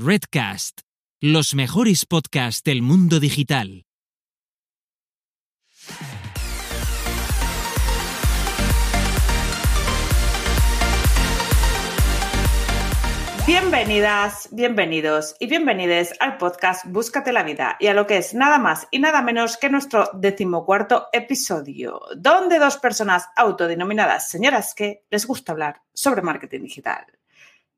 Redcast, los mejores podcasts del mundo digital. Bienvenidas, bienvenidos y bienvenides al podcast Búscate la vida y a lo que es nada más y nada menos que nuestro decimocuarto episodio, donde dos personas autodenominadas señoras que les gusta hablar sobre marketing digital.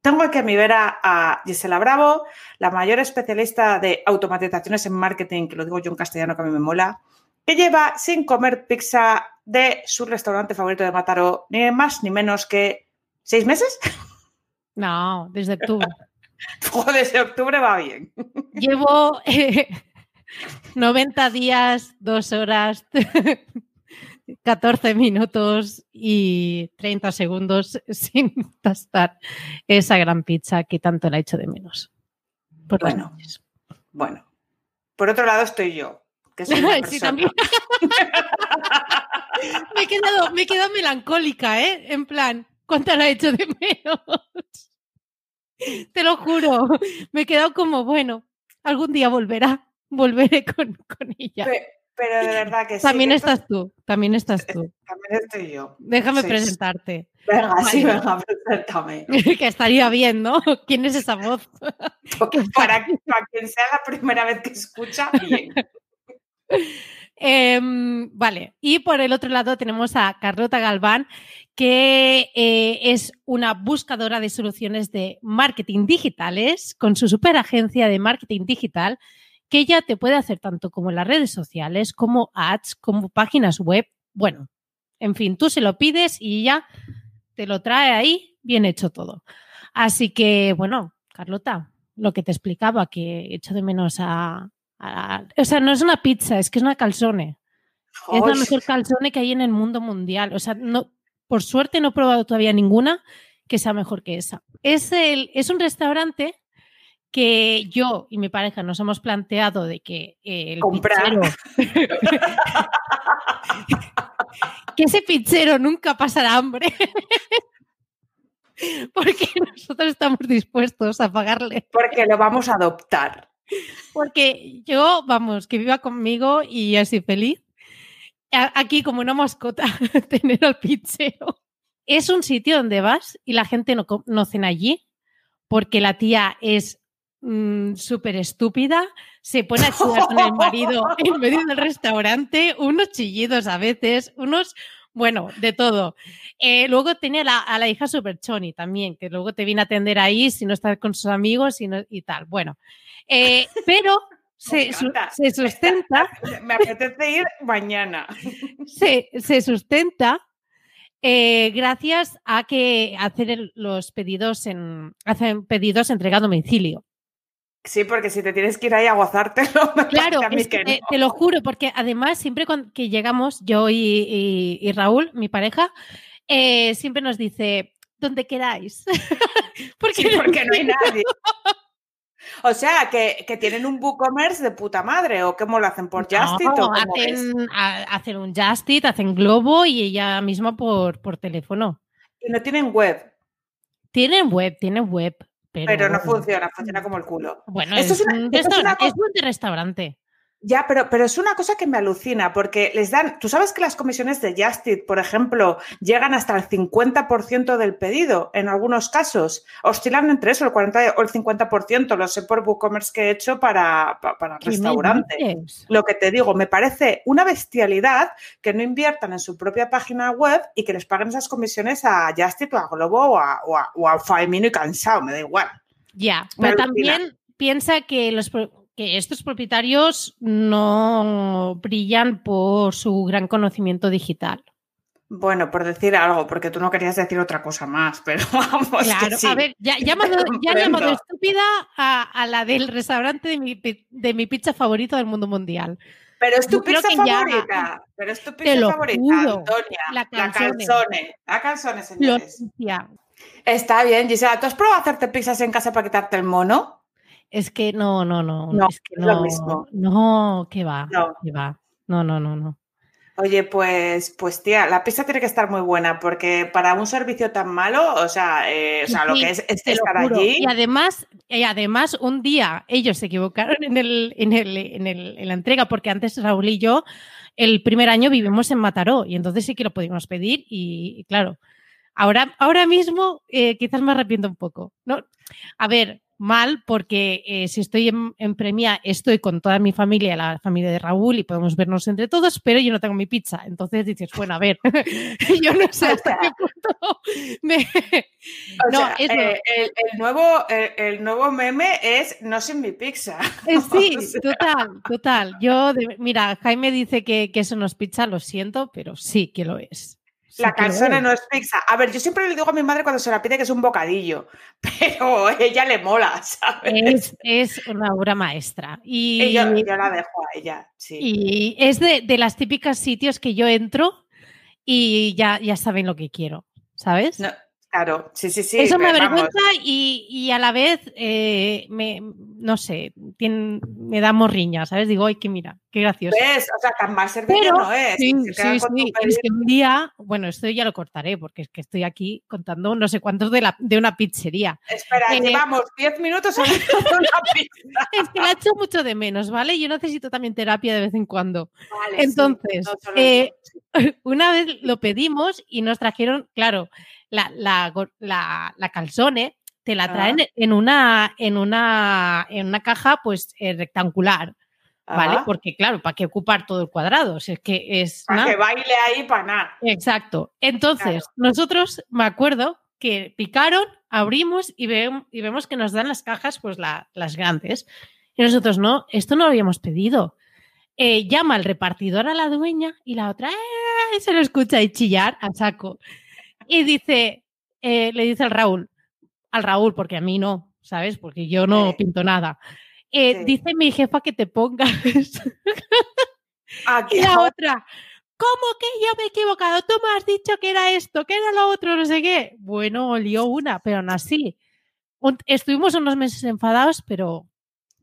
Tengo aquí a mi vera a Gisela Bravo, la mayor especialista de automatizaciones en marketing, que lo digo yo en castellano que a mí me mola, que lleva sin comer pizza de su restaurante favorito de Mataró ni más ni menos que seis meses. No, desde octubre. desde octubre va bien. Llevo 90 eh, días, 2 horas, 14 minutos y 30 segundos sin tastar esa gran pizza que tanto la he hecho de menos. Por bueno, bueno. Por otro lado estoy yo, que soy una sí, también. me, he quedado, me he quedado melancólica, ¿eh? En plan, ¿cuánto la he hecho de menos? Te lo juro. Me he quedado como, bueno, algún día volverá. Volveré con, ella. Pero, de verdad que sí. También estás tú, también estás tú. También estoy yo. Déjame presentarte. Venga, sí, venga, preséntame. que estaría bien, ¿no? ¿Quién es esa voz? para, para quien sea la primera vez que escucha, bien. Em, vale, y por el otro lado tenemos a Carlota Galván, que eh, es una buscadora de soluciones de marketing digitales con su superagencia de marketing digital, que ella te puede hacer tanto como las redes sociales, como ads, como páginas web. Bueno, en fin, tú se lo pides y ya te lo trae ahí, bien hecho todo. Así que, bueno, Carlota, lo que te explicaba, que echo de menos a, o sea, no es una pizza, es que es una calzone. Es la mejor calzone que hay en el mundo mundial. O sea, no, por suerte no he probado todavía ninguna que sea mejor que esa. Es, el, es un restaurante que yo y mi pareja nos hemos planteado de que el Comprar. que ese pizzero nunca pasará hambre. Porque nosotros estamos dispuestos a pagarle. Porque lo vamos a adoptar. Porque yo, vamos, que viva conmigo y así feliz. Aquí como una mascota, tener al pizzero. Es un sitio donde vas y la gente no, no cena allí porque la tía es mm, súper estúpida, se pone a chillar con el marido en medio del restaurante, unos chillidos a veces, unos bueno, de todo. Eh, luego tenía a la hija super choni también, que luego te viene a atender ahí si no estás con sus amigos y, y tal. Bueno, eh, pero se, sustenta. Me apetece ir mañana. Se, sustenta eh, gracias a que hacer los pedidos en hacen pedidos entregado a domicilio. Sí, porque si te tienes que ir ahí a gozártelo, claro, te lo juro, porque además siempre cuando, que llegamos, yo y, Raúl, mi pareja, eh, siempre nos dice, donde queráis. porque, porque no hay nadie. O sea, que, tienen un WooCommerce de puta madre, o cómo lo hacen por Justit. No, hacen, hacen, un Justit, hacen Globo y ella misma por, por teléfono. Y no tienen web. Tienen web, tienen web. Pero, no funciona, funciona como el culo. Bueno, es, es, un, es, un restaurante. Ya, pero, pero es una cosa que me alucina, porque les dan, tú sabes que las comisiones de Justit, por ejemplo, llegan hasta el 50% del pedido en algunos casos, oscilan entre eso, el 40 o el 50%, lo sé por WooCommerce que he hecho para, para, restaurantes. Lo que te digo, me parece una bestialidad que no inviertan en su propia página web y que les paguen esas comisiones a Justit o a Globo o a, o a, o a y Cansado, me da igual. Ya, pero también piensa que los que estos propietarios no brillan por su gran conocimiento digital. Bueno, por decir algo, porque tú no querías decir otra cosa más, pero vamos. Claro, a ver, ya, ya, he llamado estúpida a, la del restaurante de mi, de mi pizza favorito del mundo mundial. Pero es tu pizza favorita. pero es tu pizza favorita, Antonia. La calzone. La calzone, señores. Está bien, Gisela. ¿Tú has probado a hacerte pizzas en casa para quitarte el mono? Es que no, no, no. No, es que no, lo mismo. No, que va, no. que va. No, no, no, no. Oye, pues, pues tía, la pizza tiene que estar muy buena porque para un servicio tan malo, o sea, eh, o sea lo que es, estar allí. Y además, y además, un día ellos se equivocaron en, el, en, el, en, el, en la entrega, porque antes Raúl y yo, el primer año vivimos en Mataró, y entonces sí que lo pudimos pedir, y, y claro, ahora, ahora mismo eh, quizás me arrepiento un poco. ¿no? A ver, mal, porque eh, si estoy en, en, Premia, estoy con toda mi familia, la familia de Raúl, y podemos vernos entre todos, pero yo no tengo mi pizza. Entonces dices, bueno, a ver, yo no sé hasta qué punto me... O sea, eh, el, el, nuevo, el, el, nuevo meme es no sin mi pizza. Eh, sí, o sea. total, total. Yo, de, mira, Jaime dice que, que, eso no es pizza, lo siento, pero sí que lo es. La calzone no es pizza. A ver, yo siempre le digo a mi madre cuando se la pide que es un bocadillo, pero ella le mola, ¿sabes? Es, es una obra maestra. Y, y yo, yo, la dejo a ella, sí. Y es de, de, las típicas sitios que yo entro y ya, ya saben lo que quiero, ¿sabes? No, Claro, sí, sí, sí. Eso me avergüenza y, y, a la vez, eh, me, no sé, tiene, me da morriña, ¿sabes? Digo, ay, que mira, qué gracioso. ¿Ves? O sea, tan mal servicio no es. Sí, sí, sí. Es que un día, bueno, esto ya lo cortaré porque es que estoy aquí contando no sé cuántos de, la, de una pizzería. Espera, eh, llevamos 10 minutos hablando de una pizza. Es que la echo mucho de menos, ¿vale? Yo necesito también terapia de vez en cuando. Vale, Entonces, sí, no, eh, una vez lo pedimos y nos trajeron, claro, la, la, la, la calzone te la traen ah. en, una, en, una, en una caja pues eh, rectangular. ¿Vale? Ah. Porque, claro, ¿para qué ocupar todo el cuadrado? O sea, es que es. Para que baile ahí para nada. Exacto. Entonces, claro. nosotros, me acuerdo que picaron, abrimos y, ve, y vemos que nos dan las cajas, pues la, las grandes. Y nosotros, no, esto no lo habíamos pedido. Eh, llama al repartidor a la dueña y la otra ¡eh! se lo escucha y chillar a saco. Y dice, eh, le dice al Raúl, al Raúl, porque a mí no, ¿sabes? Porque yo no Sí. pinto nada. Eh, Sí. Dice mi jefa que te pongas. Aquí, y la otra, ¿cómo que yo me he equivocado? Tú me has dicho que era esto, que era lo otro, no sé qué. Bueno, lió una, pero aún así. Un- estuvimos unos meses enfadados, pero.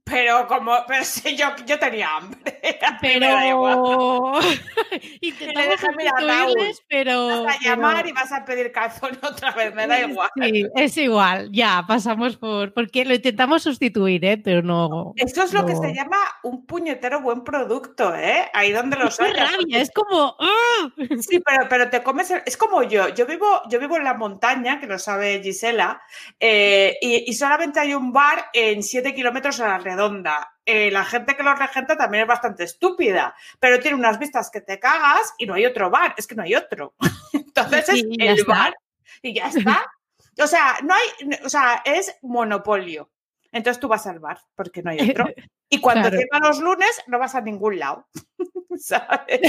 Pero como, pero si yo, yo tenía hambre. Pero. Intentamos dije, "Mira, Raúl, sustituirles, pero. Vas a llamar pero- y vas a pedir calzón otra vez, me da igual. Sí, es igual, ya, pasamos por. Porque lo intentamos sustituir, ¿eh? Pero no. Esto es lo que se llama un puñetero buen producto, ¿eh? Ahí donde los Qué hayas. rabia, es como. ¡ah! Sí, pero, pero te comes. el- Es como yo. Yo vivo, yo vivo en la montaña, que lo sabe Gisela, eh, y, y solamente hay un bar en 7 kilómetros a la redonda. Eh, la gente que lo regenta también es bastante estúpida, pero tiene unas vistas que te cagas y no hay otro bar. Es que no hay otro. Entonces es el está. bar y ya está. O sea, no hay, o sea, es monopolio. Entonces tú vas al bar porque no hay otro. Y cuando Claro. los lunes no vas a ningún lado. ¿Sabes?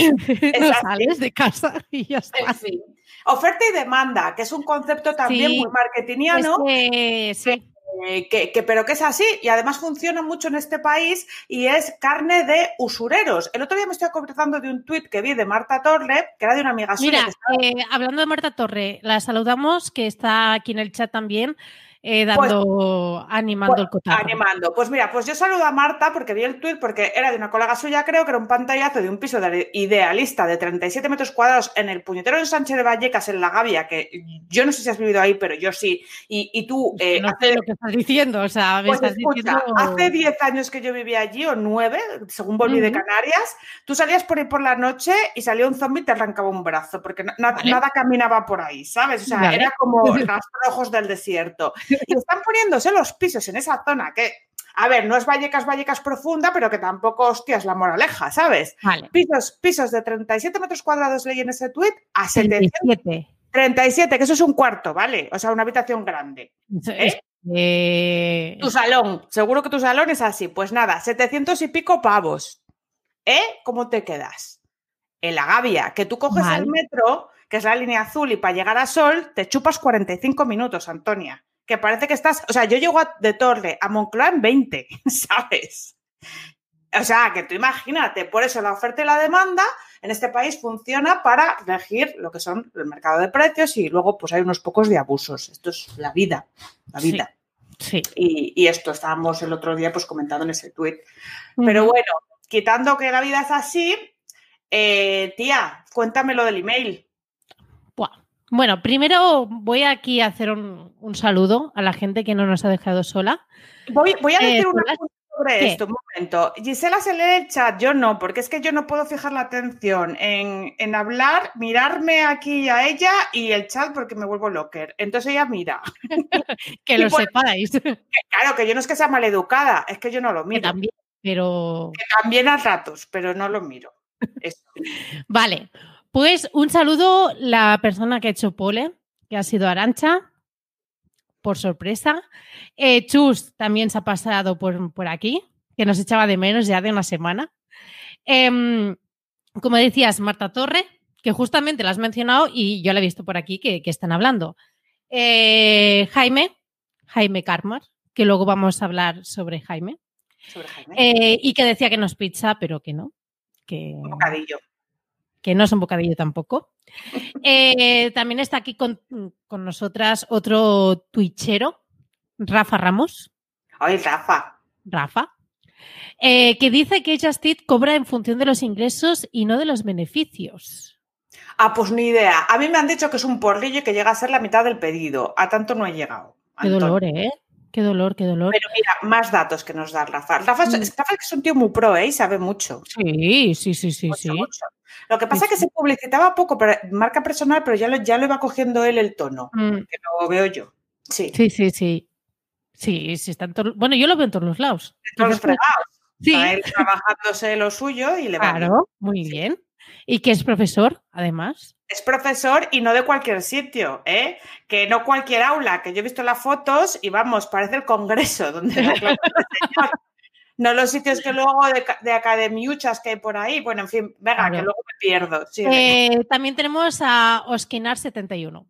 no así. sales de casa y ya está. En fin. Oferta y demanda, que es un concepto también Sí. muy marketingiano, Es que, sí. Eh, que, que- pero que es así y además funciona mucho en este país y es carne de usureros. El otro día me estoy acordando de un tuit que vi de Marta Torre, que era de una amiga suya. Mira, estaba- eh, hablando de Marta Torre, la saludamos, que está aquí en el chat también, eh, dando, animando pues, el cotarro. Animando. Pues mira, pues yo saludo a Marta porque vi el tuit porque era de una colega suya, creo que era un pantallazo de un piso de idealista de 37 metros cuadrados en el puñetero en Sánchez de Vallecas, en La Gavia, que yo no sé si has vivido ahí, pero yo sí. Y, y tú, eh, no hace- sé lo que estás diciendo, o sea, me Pues estás escucha, diciendo... hace 10 años que yo vivía allí, o 9, según volví de. Canarias, tú salías por ahí por la noche y salía un zombie y te arrancaba un brazo, porque na- na- Vale. nada caminaba por ahí, ¿sabes? O sea, Vale. era como rastrojos del desierto. Y están poniéndose los pisos en esa zona que, a ver, no es Vallecas, Vallecas profunda, pero que tampoco, hostia, es la moraleja, ¿sabes? Vale, Pisos, pisos de 37 metros cuadrados leí en ese tuit a 700, 37. 37, que eso es un cuarto, ¿vale? O sea, una habitación grande. Eh, Tu salón, seguro que tu salón es así. Pues nada, 700 y pico pavos. ¿Eh? ¿Cómo te quedas? En la Gavia, que tú coges el metro, que es la línea azul, y para llegar a Sol te chupas 45 minutos, Antonia. Que parece que estás. O sea, yo llego a- de Torre a Moncloa en 20, ¿sabes? O sea, que tú imagínate, por eso la oferta y la demanda en este país funciona para regir lo que son el mercado de precios y luego pues hay unos pocos de abusos. Esto es la vida, la vida. sí. Y, y esto estábamos el otro día pues comentando en ese tuit. Pero bueno, quitando que la vida es así, Eh, tía, cuéntame lo del email. Bueno, primero voy aquí a hacer un, un, saludo a la gente que no nos ha dejado sola. Voy, voy a decir eh, una cosa sobre esto, un momento. Gisela se lee el chat, yo no, porque es que yo no puedo fijar la atención en, en hablar, mirarme aquí a ella y el chat porque me vuelvo locker. Entonces ella mira. que lo sepáis. claro, que yo no es que sea maleducada, es que yo no lo miro. Que también, pero... Que también a ratos, pero no lo miro. vale. Pues un saludo la persona que ha hecho pole, que ha sido Arancha, por sorpresa. Eh, Chus también se ha pasado por, por, aquí, que nos echaba de menos ya de una semana. Eh, como decías, Marta Torre, que justamente la has mencionado y yo la he visto por aquí que, que están hablando. Eh, Jaime, Jaime Carmar, que luego vamos a hablar sobre Jaime. Sobre Jaime. Eh, y que decía que no es pizza, pero que no. Que... Un bocadillo que no es un bocadillo tampoco. Eh, también está aquí con, con, nosotras otro twitchero, Rafa Ramos. Ay, Rafa. Rafa. Eh, que dice que Justit cobra en función de los ingresos y no de los beneficios. Ah, pues ni idea. A mí me han dicho que es un porrillo que llega a ser la mitad del pedido. A tanto no he llegado. Qué dolor, ¿eh? Qué dolor, qué dolor. Pero mira, más datos que nos da Rafa. Rafa, mm. Rafa es un tío muy pro, ¿eh? Y sabe mucho. Sí, sí, sí, sí. Mucho, sí. Mucho. Lo que pasa es que se publicitaba poco, pero marca personal, pero ya lo, ya lo iba cogiendo él el tono, mm. que lo veo yo. Sí, sí, sí. Sí, sí, sí está en todo... Bueno, yo lo veo en todos los lados. En todos los fregados. Sí. Está él trabajándose lo suyo y le va Claro, muy bien. Y que es profesor, además. Es profesor y no de cualquier sitio, ¿eh? Que no cualquier aula, que yo he visto las fotos y vamos, parece el congreso donde señor. No los sitios que luego de, de, academiuchas que hay por ahí. Bueno, en fin, venga, claro. que luego me pierdo. Sí, eh, también tenemos a Oskinar71.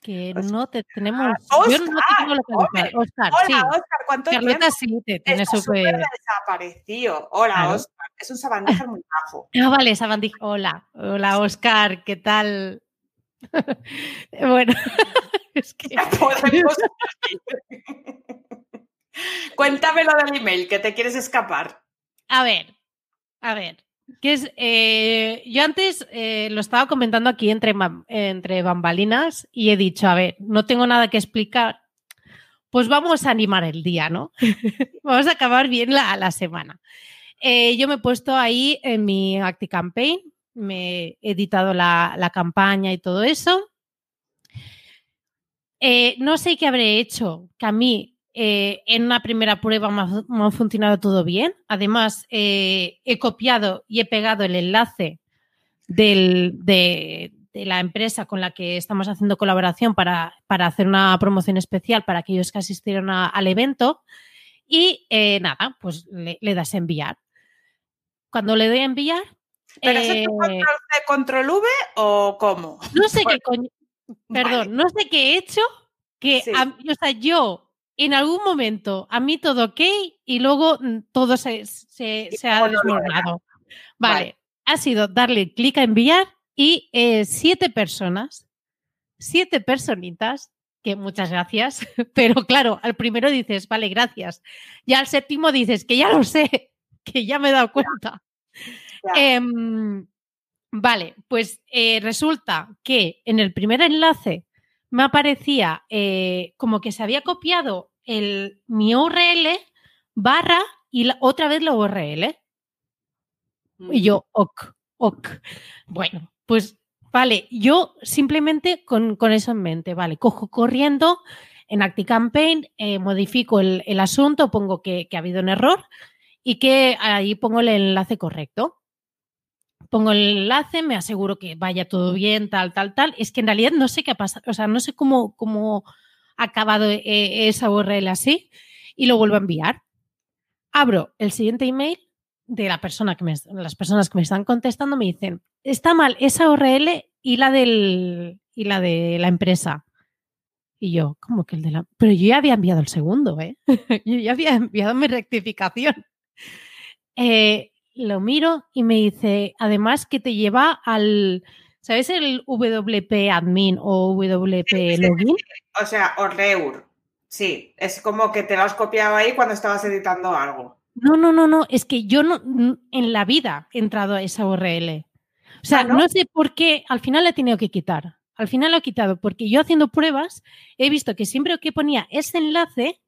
Que Oscar. no te tenemos. Oscar, yo no te tengo lo que hombre, Oscar, Hola, sí. Oscar, ¿cuánto Carlota tiempo? sí te tiene súper. desaparecido. Hola, Claro. Oscar. Es un sabandija muy bajo. Ah, vale, Sabandij. Hola, hola, Oscar, ¿qué tal? bueno, es que. Cuéntame lo del email, que te quieres escapar. A ver, a ver. Que es, eh, yo antes eh, lo estaba comentando aquí entre, entre bambalinas y he dicho, a ver, no tengo nada que explicar, pues vamos a animar el día, ¿no? vamos a acabar bien la, la semana. Eh, yo me he puesto ahí en mi ActiCampaign, me he editado la, la campaña y todo eso. No sé qué habré hecho, que a mí eh, en una primera prueba me ha, me ha, funcionado todo bien. Además, eh, he copiado y he pegado el enlace del, de, de, la empresa con la que estamos haciendo colaboración para, para hacer una promoción especial para aquellos que asistieron a, al evento. Y eh, nada, pues le, le, das a enviar. Cuando le doy a enviar. ¿Pero es control C, control V o cómo? No sé qué coño. Perdón, vale. no sé qué he hecho. Que sí. a, o sea, yo en algún momento a mí todo ok y luego mm, todo se, se, se ha desmoronado. Vale. vale. ha sido darle clic a enviar y eh, siete personas, siete personitas, que muchas gracias, pero claro, al primero dices, vale, gracias. Y al séptimo dices, que ya lo sé, que ya me he dado cuenta. Ya. Eh, vale, pues eh, resulta que en el primer enlace me aparecía eh, como que se había copiado el, mi URL barra y la, otra vez la URL. Y yo, ok, ok. Bueno, pues vale, yo simplemente con, con eso en mente, vale, cojo corriendo en ActiCampaign, eh, modifico el, el, asunto, pongo que, que ha habido un error y que ahí pongo el enlace correcto pongo el enlace, me aseguro que vaya todo bien, tal, tal, tal. Es que en realidad no sé qué ha pasado, o sea, no sé cómo, cómo acabado eh, esa URL así y lo vuelvo a enviar. Abro el siguiente email de la persona que me, las personas que me están contestando me dicen, está mal esa URL y la del y la de la empresa. Y yo, ¿cómo que el de la? Pero yo ya había enviado el segundo, ¿eh? yo ya había enviado mi rectificación. Eh, lo miro y me dice, además que te lleva al, ¿sabes el WP admin o WP login? O sea, o Reur. Sí, es como que te lo has copiado ahí cuando estabas editando algo. No, no, no, no, es que yo no en la vida he entrado a esa URL. O sea, Ah, ¿no? ¿no? sé por qué al final le he tenido que quitar. Al final lo he quitado porque yo haciendo pruebas he visto que siempre que ponía ese enlace,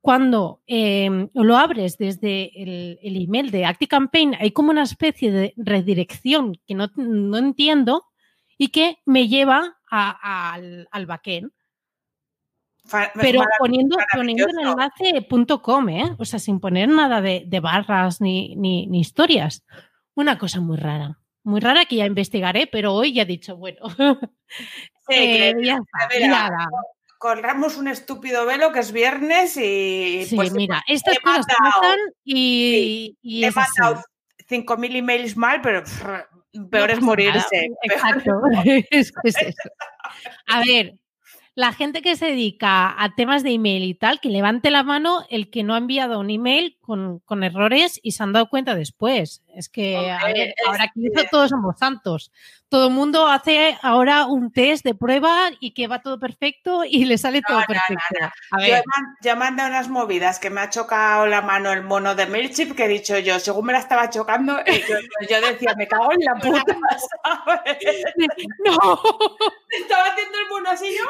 cuando eh, lo abres desde el, el email de ActiCampaign, hay como una especie de redirección que no, no entiendo y que me lleva a- al, al backend. Pero poniendo, poniendo el enlace .com, ¿eh? O sea, sin poner nada de, de barras ni, ni, ni historias. Una cosa muy rara. Muy rara que ya investigaré, pero hoy ya he dicho, bueno, Sí, eh, ya está, nada. corramos un estúpido velo que es viernes y Sí, pues, mira, estas he cosas pasan y, y he mandado 5.000 emails mal, pero peor No es morirse. Exacto. es, que es eso. A ver, la gente que se dedica a temas de email y tal, que levante la mano el que no ha enviado un email con, con errores y se han dado cuenta después. Es que, a ver, es ahora que- todos somos santos. Todo el mundo hace ahora un test de prueba y que va todo perfecto y le sale todo no, no, perfecto. A Yo he, ver, yo he mandado unas movidas que me ha chocado la mano el mono de MailChimp que he dicho yo, según me la estaba chocando, yo, yo decía, me cago en la puta, ¿sabes? no, Estaba haciendo el mono así, yo,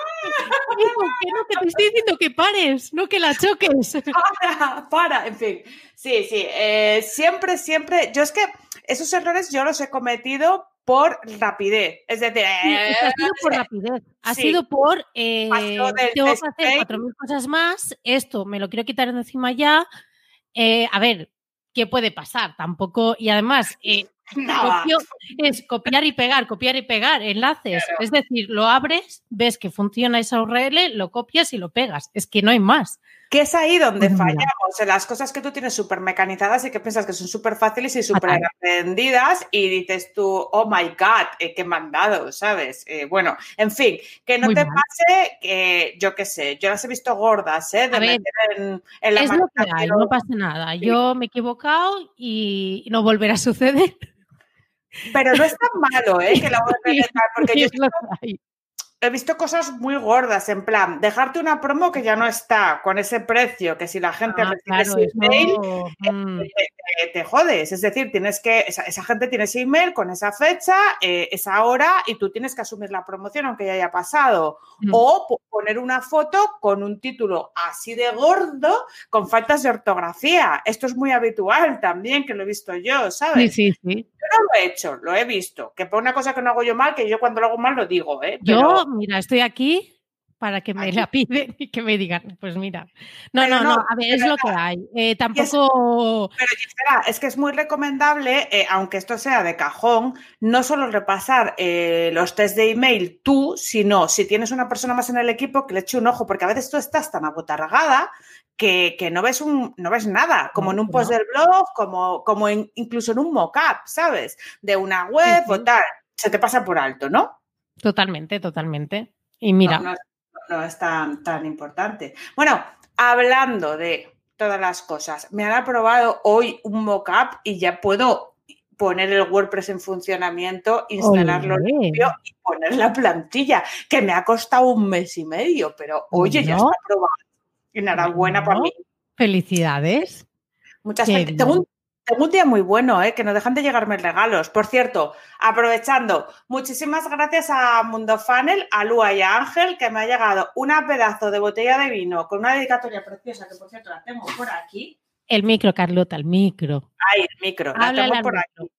hijo, que no, que te estoy diciendo que pares, no que la choques. para, para, en fin. Sí, sí, eh, siempre, siempre, yo es que esos errores yo los he cometido por rapidez, es decir, Sí, eh, ha sido por rapidez. Ha sí. sido por. eh, tengo que hacer fake. 4.000 cosas más. Esto me lo quiero quitar de encima ya. Eh, a ver, ¿qué puede pasar? Tampoco. Y además, eh, copio- es copiar y pegar, copiar y pegar enlaces. Claro. Es decir, lo abres, ves que funciona esa URL, lo copias y lo pegas. Es que no hay más. Que es ahí donde Pues mira. fallamos, en las cosas que tú tienes súper mecanizadas y que piensas que son súper fáciles y súper aprendidas y dices tú, oh my God, eh, qué mandado, ¿sabes? Eh, bueno, en fin, que no Muy te mal. pase que, yo qué sé, yo las he visto gordas, ¿eh? De A ver, meter en, en la Es lo que máquina, hay, pero- no pasa nada. Yo me he equivocado y no volverá a suceder. Pero no es tan malo, ¿eh? Que la URL tal, porque yo He visto cosas muy gordas, en plan, dejarte una promo que ya no está con ese precio, que si la gente Ah, recibe claro, ese email, eso, mm. te, te jodes. Es decir, tienes que, esa, esa gente tiene ese email con esa fecha, eh, esa hora, y tú tienes que asumir la promoción aunque ya haya pasado. Mm. O po- poner una foto con un título así de gordo, con faltas de ortografía. Esto es muy habitual también, que lo he visto yo, Sí, ¿sabes? sí, sí. Yo no lo he hecho, lo he visto. Que por una cosa que no hago yo mal, que yo cuando lo hago mal lo digo, ¿eh? Yo, mira, estoy aquí para que me Aquí. la piden y que me digan, pues mira. No, Pero no, no, a ver, es lo que hay. Eh, tampoco. Pero Gisela, es que es muy recomendable, eh, aunque esto sea de cajón, no solo repasar eh, los test de email tú, sino si tienes una persona más en el equipo que le eche un ojo, porque a veces tú estás tan abotargada que, que no, ves un, no ves nada, como en un No, post no. del blog, como, como en- incluso en un mock-up, ¿sabes? De una web o tal. Se te pasa por alto, ¿no? Totalmente, totalmente. Y mira, No, no- no es tan, tan importante. Bueno, hablando de todas las cosas, me han aprobado hoy un mockup y ya puedo poner el WordPress en funcionamiento, instalarlo limpio y poner la plantilla, que me ha costado un mes y medio, pero oye, ya está aprobado. Enhorabuena Bueno. mí. felicidades. Muchas felicidades. Tengo un, bien. tengo un día muy bueno, ¿eh? que no dejan de llegarme regalos. Por cierto, aprovechando, muchísimas gracias a Mundo Funnel, a Lua y a Ángel, que me ha llegado una pedazo de botella de vino con una dedicatoria preciosa, que por cierto la tengo por aquí. El micro, Carlota, el micro. Ahí, el micro, la tengo por micro. aquí.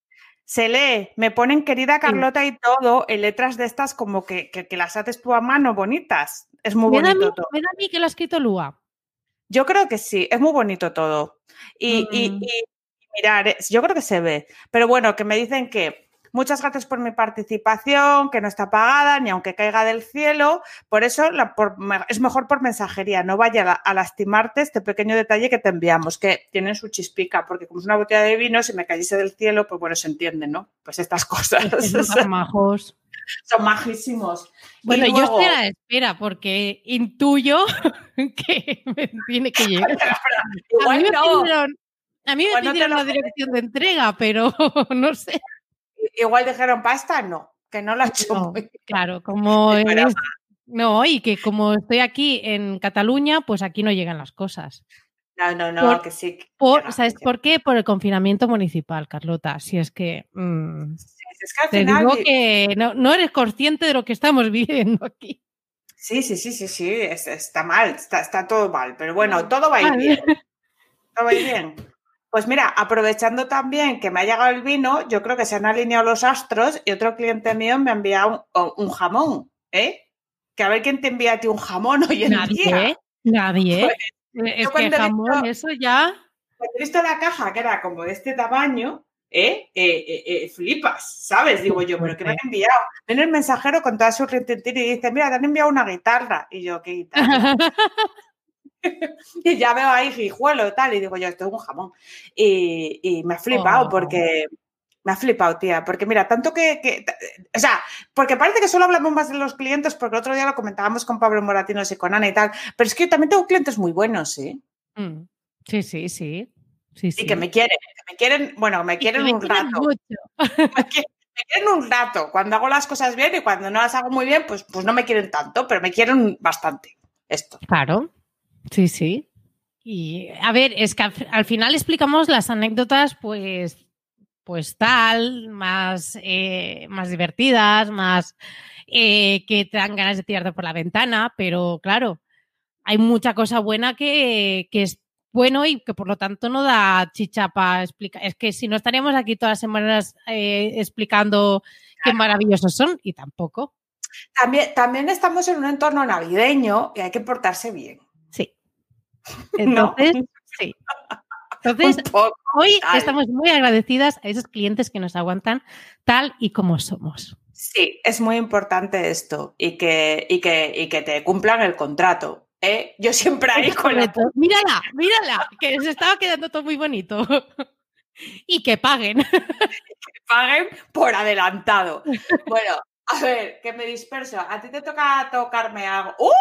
Se lee, me ponen querida Carlota y todo en letras de estas como que, que- que las haces tú a mano bonitas. Es muy Me da, a mí, bonito todo. me da a mí que lo ha escrito Lua. Yo creo que sí, es muy bonito todo. Y, y- Mm. y mirar, es- yo creo que se ve. Pero bueno, que me dicen que muchas gracias por mi participación, que no está pagada, ni aunque caiga del cielo. Por eso la- por- me- es mejor por mensajería, no vaya a, la- a lastimarte este pequeño detalle que te enviamos, que tienen su chispica, porque como es una botella de vino, si me cayese del cielo, pues bueno, se entiende, ¿no? Pues estas cosas son majos. Son majísimos. Bueno, yo luego- espera, espera, porque intuyo que me tiene que llegar. a mí Igual me no. pidieron, a mí me Igual no pidieron lo la dirección de entrega, pero no sé. Igual dijeron pasta, no, que no lo ha hecho No, muy claro, como es- no, y que como estoy aquí en Cataluña, pues aquí no llegan las cosas. No, no, no, Por- que sí. que Por, no, ¿Sabes por qué? Por el confinamiento municipal, Carlota. Si es que mm, Es que al te final. digo que no, no eres consciente de lo que estamos viviendo aquí. Sí, sí, sí, sí, sí. es- está mal, está, está todo mal. Pero bueno, todo va a ir bien. Todo va a ir bien. Pues mira, aprovechando también que me ha llegado el vino, yo creo que se han alineado los astros y otro cliente mío me ha enviado un, un jamón, ¿eh? Que a ver quién te envía a ti un jamón hoy en Nadie, día. ¿eh? Nadie. Pues, es yo que jamón, visto- eso ya. Cuando he visto la caja, que era como de este tamaño, ¿eh? Eh, eh, flipas, ¿sabes? Digo yo, ¿pero qué me han enviado? Viene el mensajero con toda su rintintín y dice, mira, te han enviado una guitarra. Y yo, ¿qué guitarra? y ya veo ahí guijuelo y tal, y digo yo, esto es un jamón. Y, y me ha flipado Oh. porque... Me ha flipado, tía, porque mira, tanto que, que- O sea, porque parece que solo hablamos más de los clientes, porque el otro día lo comentábamos con Pablo Moratinos y con Ana y tal, pero es que yo también tengo clientes muy buenos, ¿eh? Mm, Sí, sí, sí. Sí, Y que me quieren, que me quieren, bueno, me quieren me un quieren rato. Me quieren, me quieren un rato. Cuando hago las cosas bien y cuando no las hago muy bien, pues, pues no me quieren tanto, pero me quieren bastante. Esto. Claro, sí, sí. Y a ver, es que al, al final explicamos las anécdotas, pues, pues tal, más, eh, más divertidas, más eh, que te dan ganas de tirarte por la ventana, pero claro, hay mucha cosa buena que, que es bueno y que por lo tanto no da chicha para explicar. Es que si no estaríamos aquí todas las semanas eh, explicando qué maravillosos son y tampoco. También, también estamos en un entorno navideño y hay que portarse bien. Sí. ¿No? Entonces, sí. Entonces, poco. hoy tal. estamos muy agradecidas a esos clientes que nos aguantan tal y como somos. Sí, es muy importante esto y que, y que, y que te cumplan el contrato. ¿Eh? Yo siempre ahí con la. Mírala, mírala, que se estaba quedando todo muy bonito. y que paguen. paguen por adelantado. Bueno, a ver, que me disperso. A ti te toca tocarme algo. ¡Uh!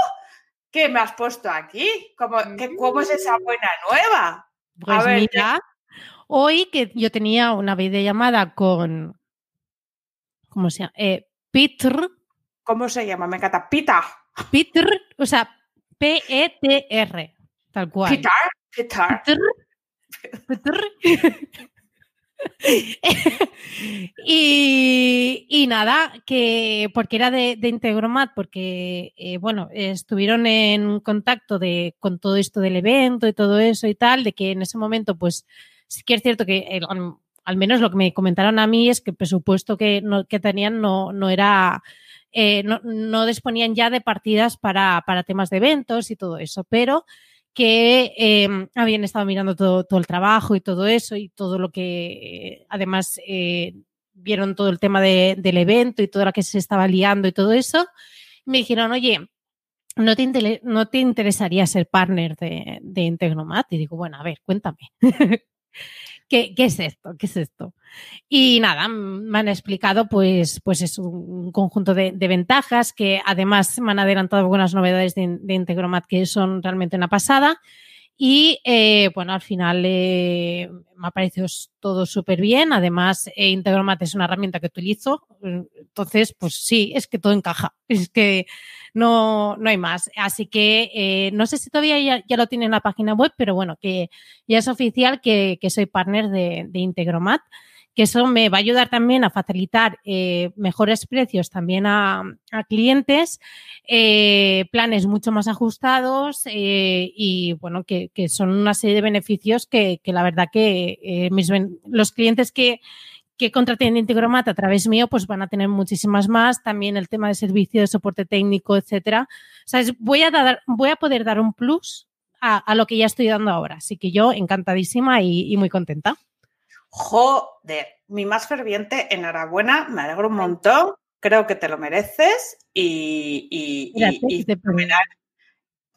¿Qué me has puesto aquí? ¿Cómo, qué- cómo es esa buena nueva? Pues ver, mira, hoy que yo tenía una videollamada con. ¿Cómo se llama? Eh, Peter. ¿Cómo se llama? Me encanta. Pita. Peter, o sea, P-E-T-R, tal cual. Pitar. Pitar. Peter. y, y nada, que porque era de, de Integromat, porque eh, bueno, estuvieron en contacto de, con todo esto del evento y todo eso y tal, de que en ese momento, pues sí que es cierto que el- al, al menos lo que me comentaron a mí es que el presupuesto que, no- que tenían no, no era. Eh, no, disponían ya de partidas para, para temas de eventos y todo eso, pero que eh, habían estado mirando todo, el trabajo y todo eso y todo lo que además eh, vieron todo el tema de- del evento y todo lo que se estaba liando y todo eso. Me dijeron, oye, ¿no te, no te interesaría ser partner de, de Integromat? Y digo, bueno, a ver, cuéntame. ¿Qué, ¿Qué es esto? ¿Qué es esto? Y nada, me han explicado, pues, pues es un conjunto de, de ventajas que además me han adelantado algunas novedades de, de Integromat que son realmente una pasada. Y eh, bueno, al final eh, me ha parecido todo súper bien. Además, eh, Integromat es una herramienta que utilizo. eh, Entonces, pues sí, es que todo encaja. Es que no, no hay más. Así que eh, no sé si todavía ya, ya lo tiene en la página web, pero bueno, que ya es oficial que, que soy partner de, de Integromat que eso me va a ayudar también a facilitar eh, mejores precios también a, a clientes, eh, planes mucho más ajustados eh, y bueno, que, que son una serie de beneficios que, que la verdad que eh, mis los clientes que, que contraten Integromat a través mío, pues van a tener muchísimas más. También el tema de servicio de soporte técnico, etcétera. O sea, voy a dar, voy a poder dar un plus a, a lo que ya estoy dando ahora. Así que yo encantadísima y, y muy contenta. Joder, mi más ferviente enhorabuena, me alegro un montón, creo que te lo mereces y, y- y- Gracias, y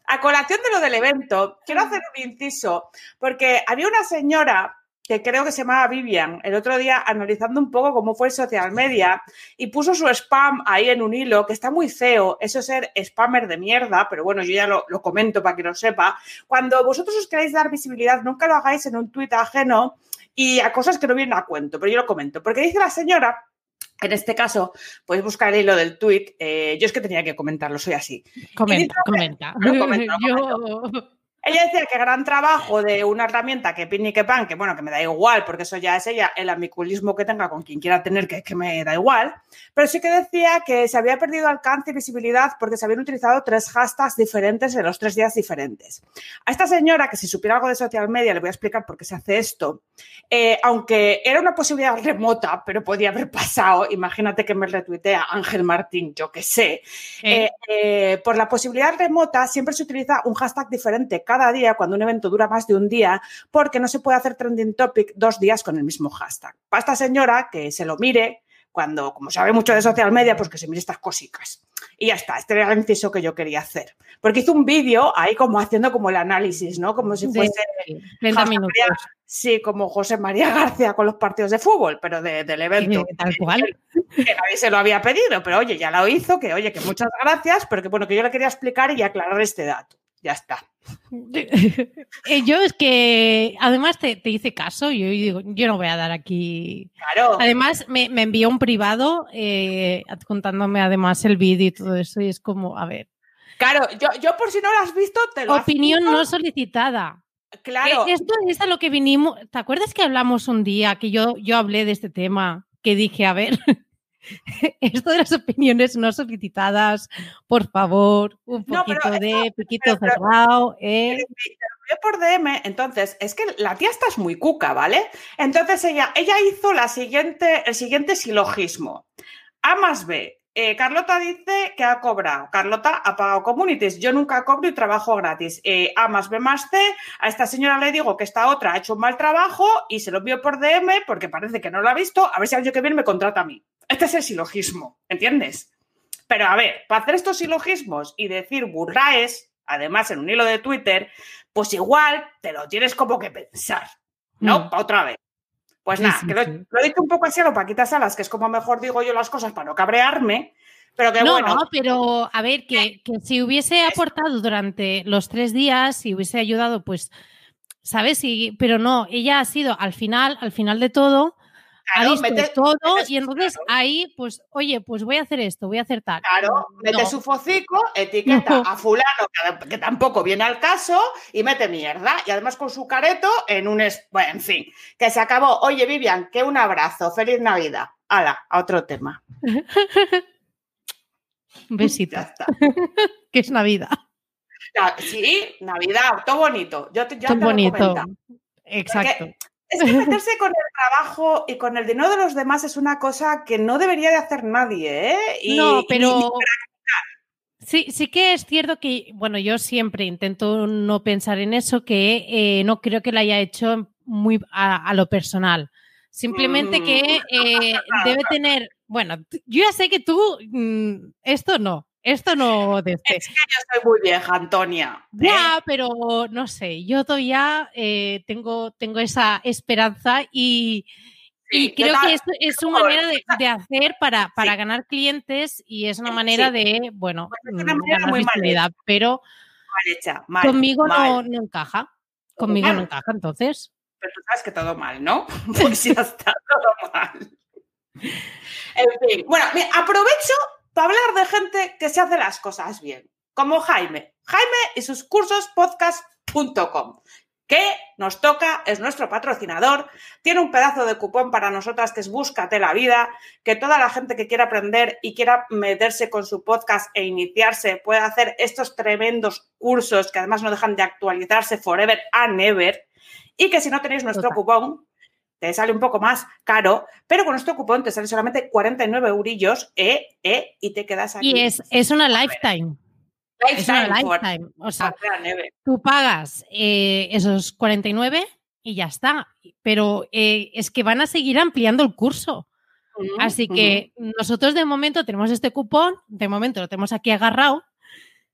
a colación de lo del evento, quiero hacer un inciso, porque había una señora que creo que se llamaba Vivian, el otro día analizando un poco cómo fue el social media y puso su spam ahí en un hilo, que está muy feo, eso es ser spammer de mierda, pero bueno, yo ya lo, lo comento para que lo sepa. Cuando vosotros os queréis dar visibilidad, nunca lo hagáis en un tuit ajeno y a cosas que no vienen a cuento, pero yo lo comento, porque dice la señora en este caso, podéis buscar el hilo del tuit. eh, yo es que tenía que comentarlo, soy así. Comenta, dice- comenta. Lo comento, lo Yo- Ella decía que gran trabajo de una herramienta que pin y que pan, que bueno, que me da igual, porque eso ya es ella, el amiculismo que tenga con quien quiera tener, que, que me da igual, pero sí que decía que se había perdido alcance y visibilidad porque se habían utilizado tres hashtags diferentes en los tres días diferentes. A esta señora, que si supiera algo de social media, le voy a explicar por qué se hace esto, eh, aunque era una posibilidad remota, pero podía haber pasado, imagínate que me retuitea Ángel Martín, yo que sé, eh, eh, por la posibilidad remota siempre se utiliza un hashtag diferente cada día cuando un evento dura más de un día, porque no se puede hacer trending topic dos días con el mismo hashtag. Para esta señora, que se lo mire, cuando, como sabe mucho de social media, pues que se mire estas cositas. Y ya está, este era el inciso que yo quería hacer. Porque hizo un vídeo ahí como haciendo como el análisis, ¿no? Como si fuese... Sí, 30 minutos. Sí, como José María García con los partidos de fútbol, pero de, del evento. Tal cual. Que nadie se lo había pedido, pero oye, ya lo hizo, que oye, que muchas gracias, pero que bueno, que yo le quería explicar y aclarar este dato. Ya está. Eh, yo es que además te, te, hice caso, yo digo, yo no voy a dar aquí. Claro. Además, me, me envió un privado eh, contándome además el vídeo y todo eso, y es como, a ver. Claro, yo, yo por si no lo has visto, te lo Opinión no solicitada. Claro. Esto es a lo que vinimos. ¿Te acuerdas que hablamos un día que yo, yo hablé de este tema? Que dije, a ver, esto de las opiniones no solicitadas, por favor, un poquito no, de piquito pero, cerrado. Eh. por DM, entonces, es que la tía está es muy cuca, ¿vale? Entonces ella, ella hizo la siguiente, el siguiente silogismo. A más B. Eh, Carlota dice que ha cobrado. Carlota ha pagado communities. Yo nunca cobro y trabajo gratis. Eh, a más B más C. A esta señora le digo que esta otra ha hecho un mal trabajo y se lo envío por DM porque parece que no lo ha visto. A ver si el año que viene me contrata a mí. Este es el silogismo, ¿entiendes? Pero a ver, para hacer estos silogismos y decir burraes, además en un hilo de Twitter, pues igual te lo tienes como que pensar, ¿no? Mm. Para otra vez. Pues nada, sí, sí, que lo, sí. lo, he dicho un poco así a lo Paquita Salas, que es como mejor digo yo las cosas para no cabrearme, pero que no, bueno. No, pero a ver, que, que si hubiese aportado durante los tres días, si hubiese ayudado, pues, ¿sabes? Y, pero no, ella ha sido al final, al final de todo, Claro, ha visto mete, todo mete, y entonces claro. ahí, pues, oye, pues voy a hacer esto, voy a hacer tal. Claro, mete No. su focico, etiqueta No. a fulano que, que tampoco viene al caso y mete mierda. Y además con su careto en un... Bueno, en fin, que se acabó. Oye, Vivian, que un abrazo. Feliz Navidad. Hala, a otro tema. Un besito, Ya está. que es Navidad. Sí, Navidad, todo bonito. Yo te, te lo bonito. Exacto. Es que meterse con el trabajo y con el dinero de los demás es una cosa que no debería de hacer nadie, ¿eh? Y- no, y- pero sí, sí que es cierto que, bueno, yo siempre intento no pensar en eso, que eh, no creo que lo haya hecho muy a, a lo personal. Simplemente que eh, debe tener, bueno, yo ya sé que tú, mm, esto no, esto no de este. Es que yo soy muy vieja, Antonia. ¿eh? Ya, pero no sé, yo todavía eh, tengo, tengo esa esperanza y, y Sí, yo creo que es, es una manera de, de hacer para, para Sí. ganar clientes y es una Sí. manera de, bueno, Pues es una mm, manera ganar muy mal visibilidad, pero Mal hecha, mal. conmigo no, mal. no encaja. Conmigo no encaja, entonces. Pero tú sabes que todo mal, ¿no? Pues ya está, todo mal. En fin, bueno, mira, aprovecho para hablar de gente que se hace las cosas bien, como Jaime. Jaime y sus cursos podcast.com, que nos toca, es nuestro patrocinador, tiene un pedazo de cupón para nosotras que es Búscate la vida, que toda la gente que quiera aprender y quiera meterse con su podcast e iniciarse puede hacer estos tremendos cursos que además no dejan de actualizarse forever and ever y que si no tenéis nuestro Total. cupón te sale un poco más caro, pero con nuestro cupón te sale solamente 49 eurillos eh, eh, y te quedas aquí. Y es, es una lifetime. Es una Lifetime lifetime. O sea, tú pagas eh, esos 49 y ya está. Pero eh, es que van a seguir ampliando el curso. Así que nosotros de momento tenemos este cupón, de momento lo tenemos aquí agarrado,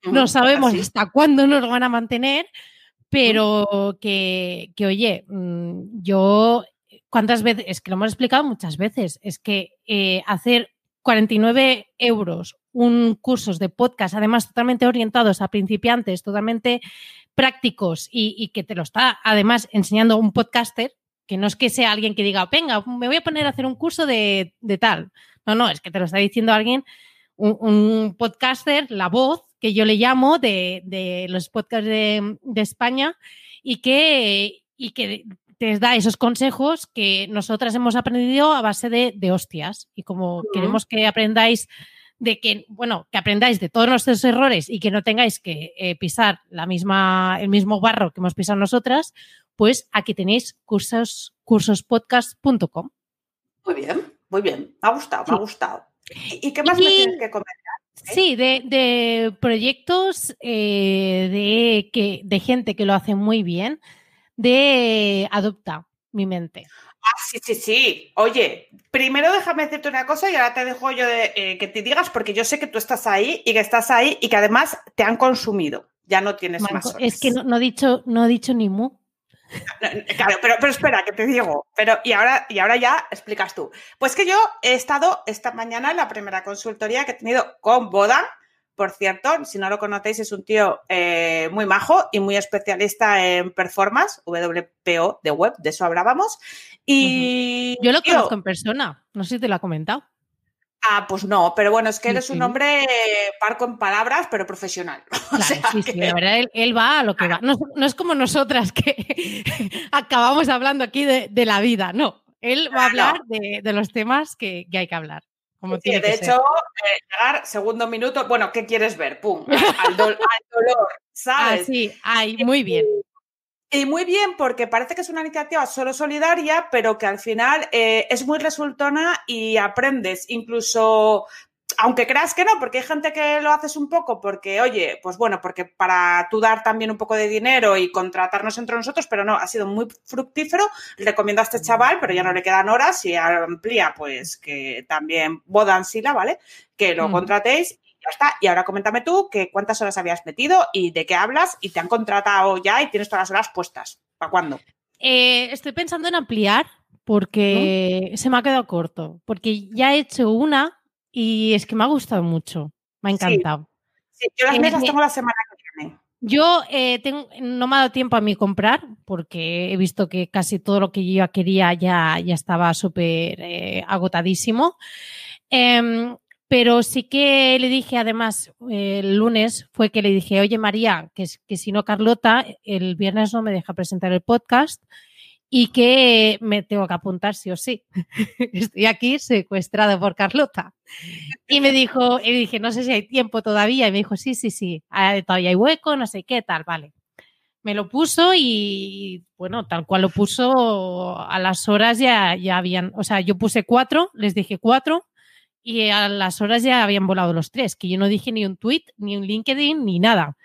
no sabemos así. hasta cuándo nos lo van a mantener, pero que, que, oye, mm, yo, ¿cuántas veces? Es que lo hemos explicado muchas veces, es que eh, hacer 49 euros un cursos de podcast, además totalmente orientados a principiantes, totalmente prácticos y, y que te lo está además enseñando un podcaster, que no es que sea alguien que diga, venga, me voy a poner a hacer un curso de, de tal. No, no, es que te lo está diciendo alguien, un, un podcaster, la voz, que yo le llamo de, los podcasts de, España y que, y que te da esos consejos que nosotras hemos aprendido a base de, hostias. Y como queremos que aprendáis de que, bueno, que aprendáis de todos nuestros errores y que no tengáis que eh, pisar la misma, el mismo barro que hemos pisado nosotras, pues aquí tenéis cursos, cursospodcast.com. Muy bien, muy bien. Me ha gustado, me ha gustado. ¿Y qué más me tienes que comentar? Sí, de, proyectos eh, de, que, de gente que lo hace muy bien, de Adopta mi mente. Ah, sí, sí, sí. Oye, primero déjame decirte una cosa y ahora te dejo yo de, eh, que te digas, porque yo sé que tú estás ahí y que estás ahí y que además te han consumido. Ya no tienes más. Es que no, he dicho, no he dicho ni mu. Claro, pero, pero espera, que te digo. Pero, y ahora, y ahora ya explicas tú. Pues que yo he estado esta mañana en la primera consultoría que he tenido con Boda. Por cierto, si no lo conocéis, es un tío eh, muy majo y muy especialista en performance, WPO de web, de eso hablábamos. Y yo lo conozco en persona, no sé si te lo ha comentado. Ah, pues no, pero bueno, es que él es un hombre parco en palabras, pero profesional. sí, sí, la verdad, él, va a lo que va. No, es como nosotras que acabamos hablando aquí de, la vida, no. Él va a hablar de, los temas que, hay que hablar. Como de hecho, eh, llegar segundo minuto, bueno, ¿qué quieres ver? Pum, al, dolor, ¿sabes? Ah, sí, ay, muy bien. Y muy bien, porque parece que es una iniciativa solo solidaria, pero que al final eh, es muy resultona y aprendes. Incluso, aunque creas que no, porque hay gente que lo haces un poco porque, oye, pues bueno, porque para tú dar también un poco de dinero y contratarnos entre nosotros, pero no, ha sido muy fructífero. Recomiendo a este chaval, pero ya no le quedan horas y amplía, pues que también Bodan Sila, ¿vale? Que lo mm. contratéis ya está. Y ahora coméntame tú que cuántas horas habías metido y de qué hablas y te han contratado ya y tienes todas las horas puestas. ¿Para cuándo? Eh, estoy pensando en ampliar porque se me ha quedado corto. Porque ya he hecho una y es que me ha gustado mucho. Me ha encantado. Sí, yo las mesas tengo la semana que viene. Yo eh, tengo, no me ha dado tiempo a mí comprar porque he visto que casi todo lo que yo quería ya, ya estaba súper eh, agotadísimo. Em, pero sí que le dije, además, el lunes fue que le dije, oye María, que, que si no Carlota, el viernes no me deja presentar el podcast y que me tengo que apuntar sí o sí. Estoy aquí secuestrado por Carlota. Y me dijo, y dije, no sé si hay tiempo todavía. Y me dijo, sí, sí, sí, todavía hay hueco, no sé qué, tal, vale. Me lo puso y, bueno, tal cual lo puso, a las horas ya, ya habían, o sea, yo puse cuatro, les dije cuatro, y a las horas ya habían volado los tres, que yo no dije ni un tweet, ni un LinkedIn, ni nada.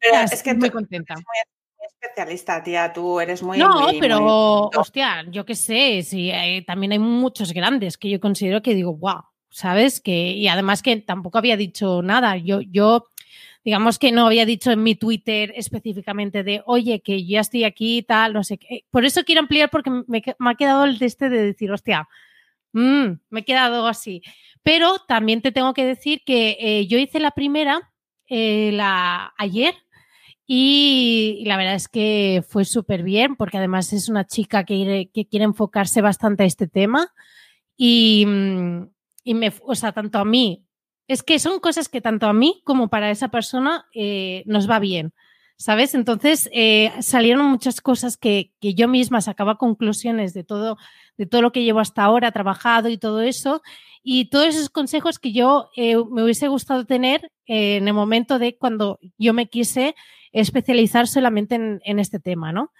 es que muy contenta. Muy especialista, tía, tú eres muy... No, pero, hostia, yo qué sé, sí, eh, también hay muchos grandes que yo considero que digo, wow, ¿sabes? Que, y además que tampoco había dicho nada. Yo, yo, digamos que no había dicho en mi Twitter específicamente de, oye, que ya estoy aquí y tal, no sé qué. Por eso quiero ampliar porque me, me ha quedado el de este de decir, hostia, Mm, me he quedado así. Pero también te tengo que decir que eh, yo hice la primera eh, la, ayer y, la verdad es que fue súper bien porque además es una chica que, que, quiere enfocarse bastante a este tema y, mm, y, me, o sea, tanto a mí, es que son cosas que tanto a mí como para esa persona eh, nos va bien. ¿sabes? Entonces eh, salieron muchas cosas que, que, yo misma sacaba conclusiones de todo, de todo lo que llevo hasta ahora trabajado y todo eso, y todos esos consejos que yo eh, me hubiese gustado tener en el momento de cuando yo me quise especializar solamente en, este tema, ¿no?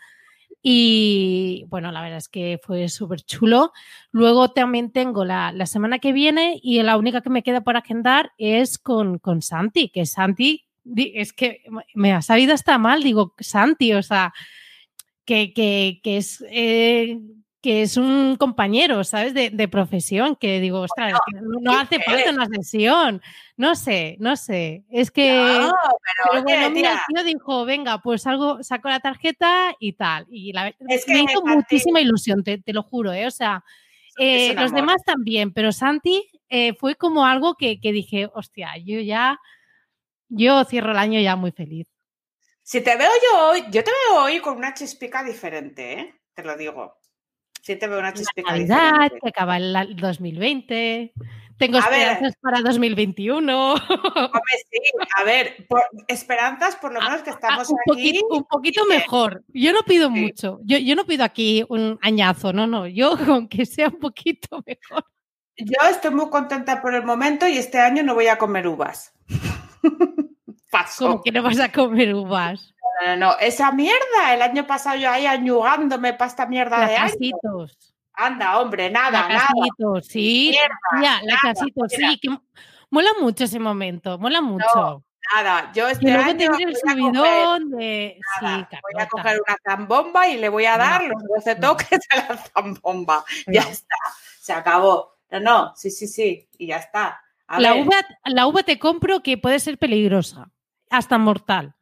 Y bueno, la verdad es que fue súper chulo. Luego también tengo la, la, semana que viene y la única que me queda por agendar es con, con Santi, que Santi es que me ha sabido hasta mal, digo, Santi, o sea, que, que, que es, eh, que es un compañero, ¿sabes? De, de profesión, que digo, ostras, no, hace falta una sesión, no sé, no sé, es que... pero, bueno, mira, el tío dijo, venga, pues algo, saco la tarjeta y tal, y la, es me hizo muchísima ilusión, te, te, lo juro, ¿eh? O sea, eh, los demás también, pero Santi eh, fue como algo que, que dije, hostia, yo ya yo cierro el año ya muy feliz. Si te veo yo hoy, yo te veo hoy con una chispica diferente, ¿eh? te lo digo. Te veo una chispita Navidad, que acaba el 2020. Tengo ver. esperanzas para 2021. Hombre, sí, a ver, por- esperanzas por lo menos que estamos Ah, un aquí. poquito, un poquito mejor. Yo no pido Sí. mucho. Yo, yo no pido aquí un añazo, no, no. Yo con que sea un poquito mejor. Yo estoy muy contenta por el momento y este año no voy a comer uvas. Paso. Como que no vas a comer uvas. No, no, no, esa mierda, el año pasado yo ahí añugándome para esta mierda de año. Anda, hombre, nada, nada. Sí. Mierda, Ya, nada, mira. sí. Que mola mucho ese momento, mola mucho. Nada, yo y este luego año el voy a coger- subidón de. nada, sí, voy a coger una zambomba y le voy a dar No, los 12 no. toques a la zambomba. Ya está, se acabó. No, no, sí, sí, sí, y ya está. A La ver, uva, la uva te compro que puede ser peligrosa, hasta mortal.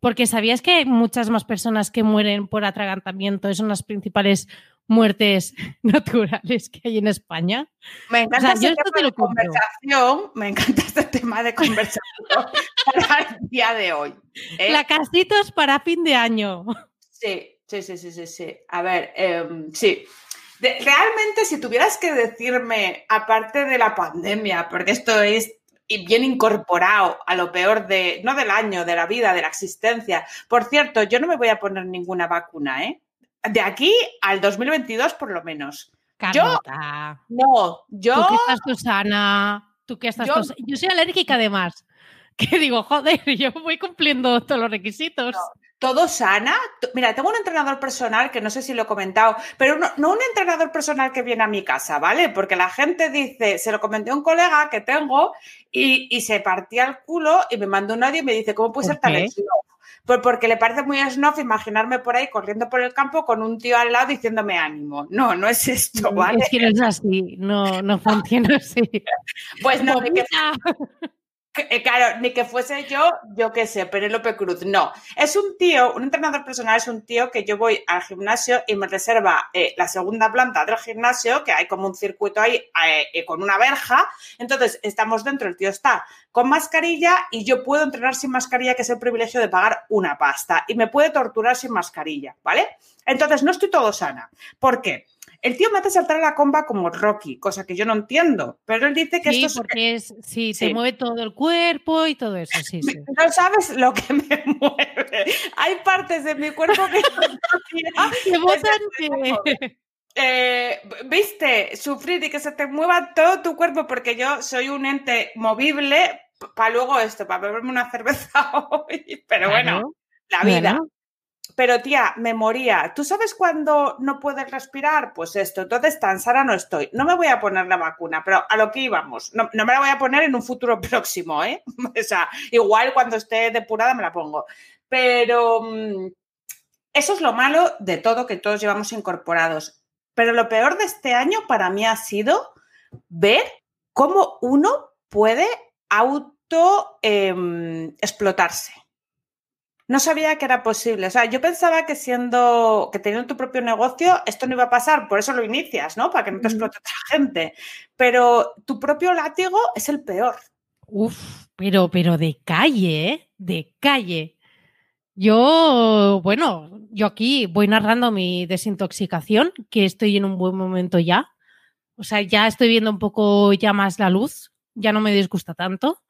Porque sabías que hay muchas más personas que mueren por atragantamiento, son las principales muertes naturales que hay en España. me encanta o sea, este tema de conversación, me encanta este tema de conversación para el día de hoy. ¿eh? La casitos para fin de año. Sí, sí, sí, sí, sí, sí. A ver, em, sí. De- realmente, si tuvieras que decirme, aparte de la pandemia, porque esto es y bien incorporado a lo peor de, no del año, de la vida, de la existencia. Por cierto, yo no me voy a poner ninguna vacuna, ¿eh? De aquí al 2022, por lo menos. Carlota, No, yo. tú que estás Susana, tú que estás Yo- yo soy alérgica además. Que digo, joder, yo voy cumpliendo todos los requisitos. Todo sana. Mira, tengo un entrenador personal que no sé si lo he comentado, pero no, no un entrenador personal que viene a mi casa, ¿vale? Porque la gente dice, se lo comenté a un colega que tengo y, y se partía el culo y me mandó un audio y me dice, ¿cómo puede ¿Por ser tan snob? Pues porque le parece muy snob imaginarme por ahí corriendo por el campo con un tío al lado diciéndome ánimo. No, no es esto, ¿vale? Es que no es así, no, no funciona así. Pues no. Que, eh, Claro, ni que fuese yo, yo qué sé, Penélope Cruz. No, es un tío, un entrenador personal es un tío que yo voy al gimnasio y me reserva eh, la segunda planta del gimnasio, que hay como un circuito ahí eh, con una verja. Entonces, estamos dentro, el tío está con mascarilla y yo puedo entrenar sin mascarilla, que es el privilegio de pagar una pasta. Y me puede torturar sin mascarilla, ¿vale? Entonces, no estoy todo sana. ¿Por qué? El tío me hace saltar a la comba como Rocky, cosa que yo no entiendo, pero él dice que Sí, esto es porque es, sí, Sí. te mueve todo el cuerpo y todo eso, sí, sí. No sabes lo que me mueve. Hay partes de mi cuerpo que que- eh, viste sufrir y que se te mueva todo tu cuerpo porque yo soy un ente movible para luego esto, para beberme una cerveza hoy. Pero bueno, Claro, la vida. bueno. Pero tía, me moría. ¿Tú sabes cuándo no puedes respirar? Pues esto. Entonces, tan sana no estoy. No me voy a poner la vacuna, pero a lo que íbamos. No, me la voy a poner en un futuro próximo, ¿eh? O sea, igual cuando esté depurada me la pongo. Pero mm, eso es lo malo de todo que todos llevamos incorporados. Pero lo peor de este año para mí ha sido ver cómo uno puede auto em, explotarse. No sabía que era posible. O sea, yo pensaba que siendo, que teniendo tu propio negocio, esto no iba a pasar, por eso lo inicias, ¿no? Para que no te explote otra gente. Pero tu propio látigo es el peor. Uf, pero, pero de calle, ¿eh? De calle. Yo, bueno, yo aquí voy narrando mi desintoxicación, que estoy en un buen momento ya. O sea, ya estoy viendo un poco ya más la luz, ya no me disgusta tanto,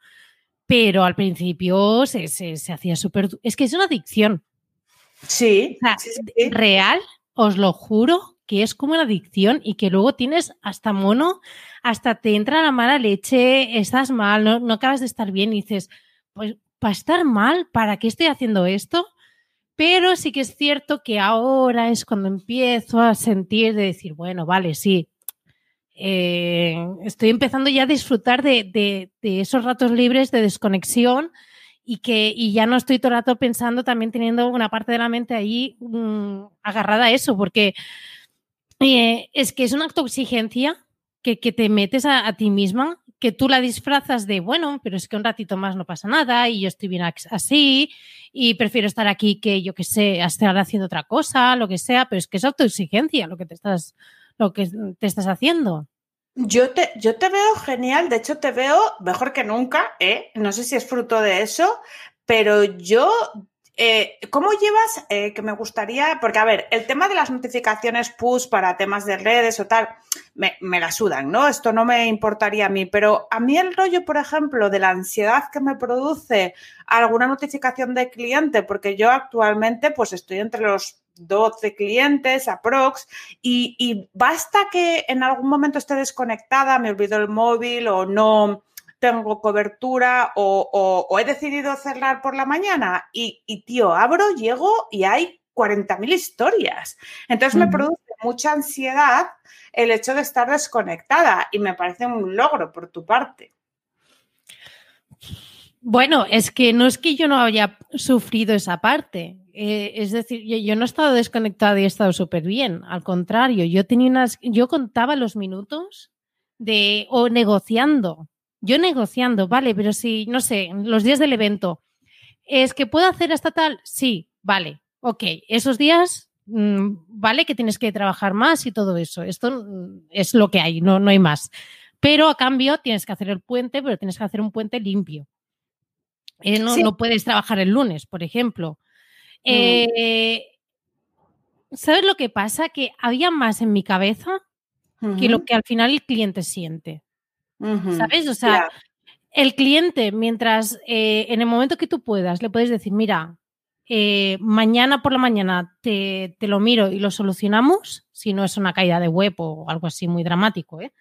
pero al principio se, se, se hacía súper... Es que es una adicción. Sí, O sea, sí, sí, sí. real, os lo juro, que es como una adicción y que luego tienes hasta mono, hasta te entra la mala leche, estás mal, no, no acabas de estar bien y dices, pues para estar mal, ¿para qué estoy haciendo esto? Pero sí que es cierto que ahora es cuando empiezo a sentir de decir, bueno, vale, sí, eh, estoy empezando ya a disfrutar de, esos ratos libres de desconexión y que ya no estoy todo el rato pensando también teniendo una parte de la mente ahí mm, agarrada a eso, porque eh, es que es una autoexigencia que, que te metes a, ti misma, que tú la disfrazas de, bueno, pero es que un ratito más no pasa nada y yo estoy bien así y prefiero estar aquí que yo que sé, estar haciendo otra cosa, lo que sea, pero es que es autoexigencia lo que te estás, lo que te estás haciendo. Yo te, yo te veo genial, de hecho te veo mejor que nunca, ¿eh? No sé si es fruto de eso, pero yo Eh, ¿Cómo llevas, eh, que me gustaría, porque a ver, el tema de las notificaciones push para temas de redes o tal, me, me, la sudan, ¿no? Esto no me importaría a mí, pero a mí el rollo, por ejemplo, de la ansiedad que me produce alguna notificación de cliente, porque yo actualmente pues estoy entre los 12 clientes, aprox, y, y basta que en algún momento esté desconectada, me olvido el móvil o no tengo cobertura o, o, he decidido cerrar por la mañana y, y, tío, abro, llego y hay 40.000 historias. Entonces me produce mucha ansiedad el hecho de estar desconectada y me parece un logro por tu parte. Bueno, es que no es que yo no haya sufrido esa parte. Eh, es decir, yo, yo, no he estado desconectada y he estado súper bien. Al contrario, yo tenía unas, yo contaba los minutos de o negociando. Yo negociando, vale, pero si, no sé, los días del evento, ¿es que puedo hacer hasta tal? Sí, vale, ok. Esos días, mmm, vale que tienes que trabajar más y todo eso. Esto mm, es lo que hay, no, no hay más. Pero a cambio tienes que hacer el puente, pero tienes que hacer un puente limpio. Eh, no, sí. no, puedes trabajar el lunes, por ejemplo. Eh, ¿Sabes lo que pasa? Que había más en mi cabeza uh -huh. que lo que al final el cliente siente. Uh -huh. ¿Sabes? O sea, yeah. el cliente, mientras eh, en el momento que tú puedas, le puedes decir, mira, eh, mañana por la mañana te, te, lo miro y lo solucionamos, si no es una caída de web o algo así muy dramático. ¿eh?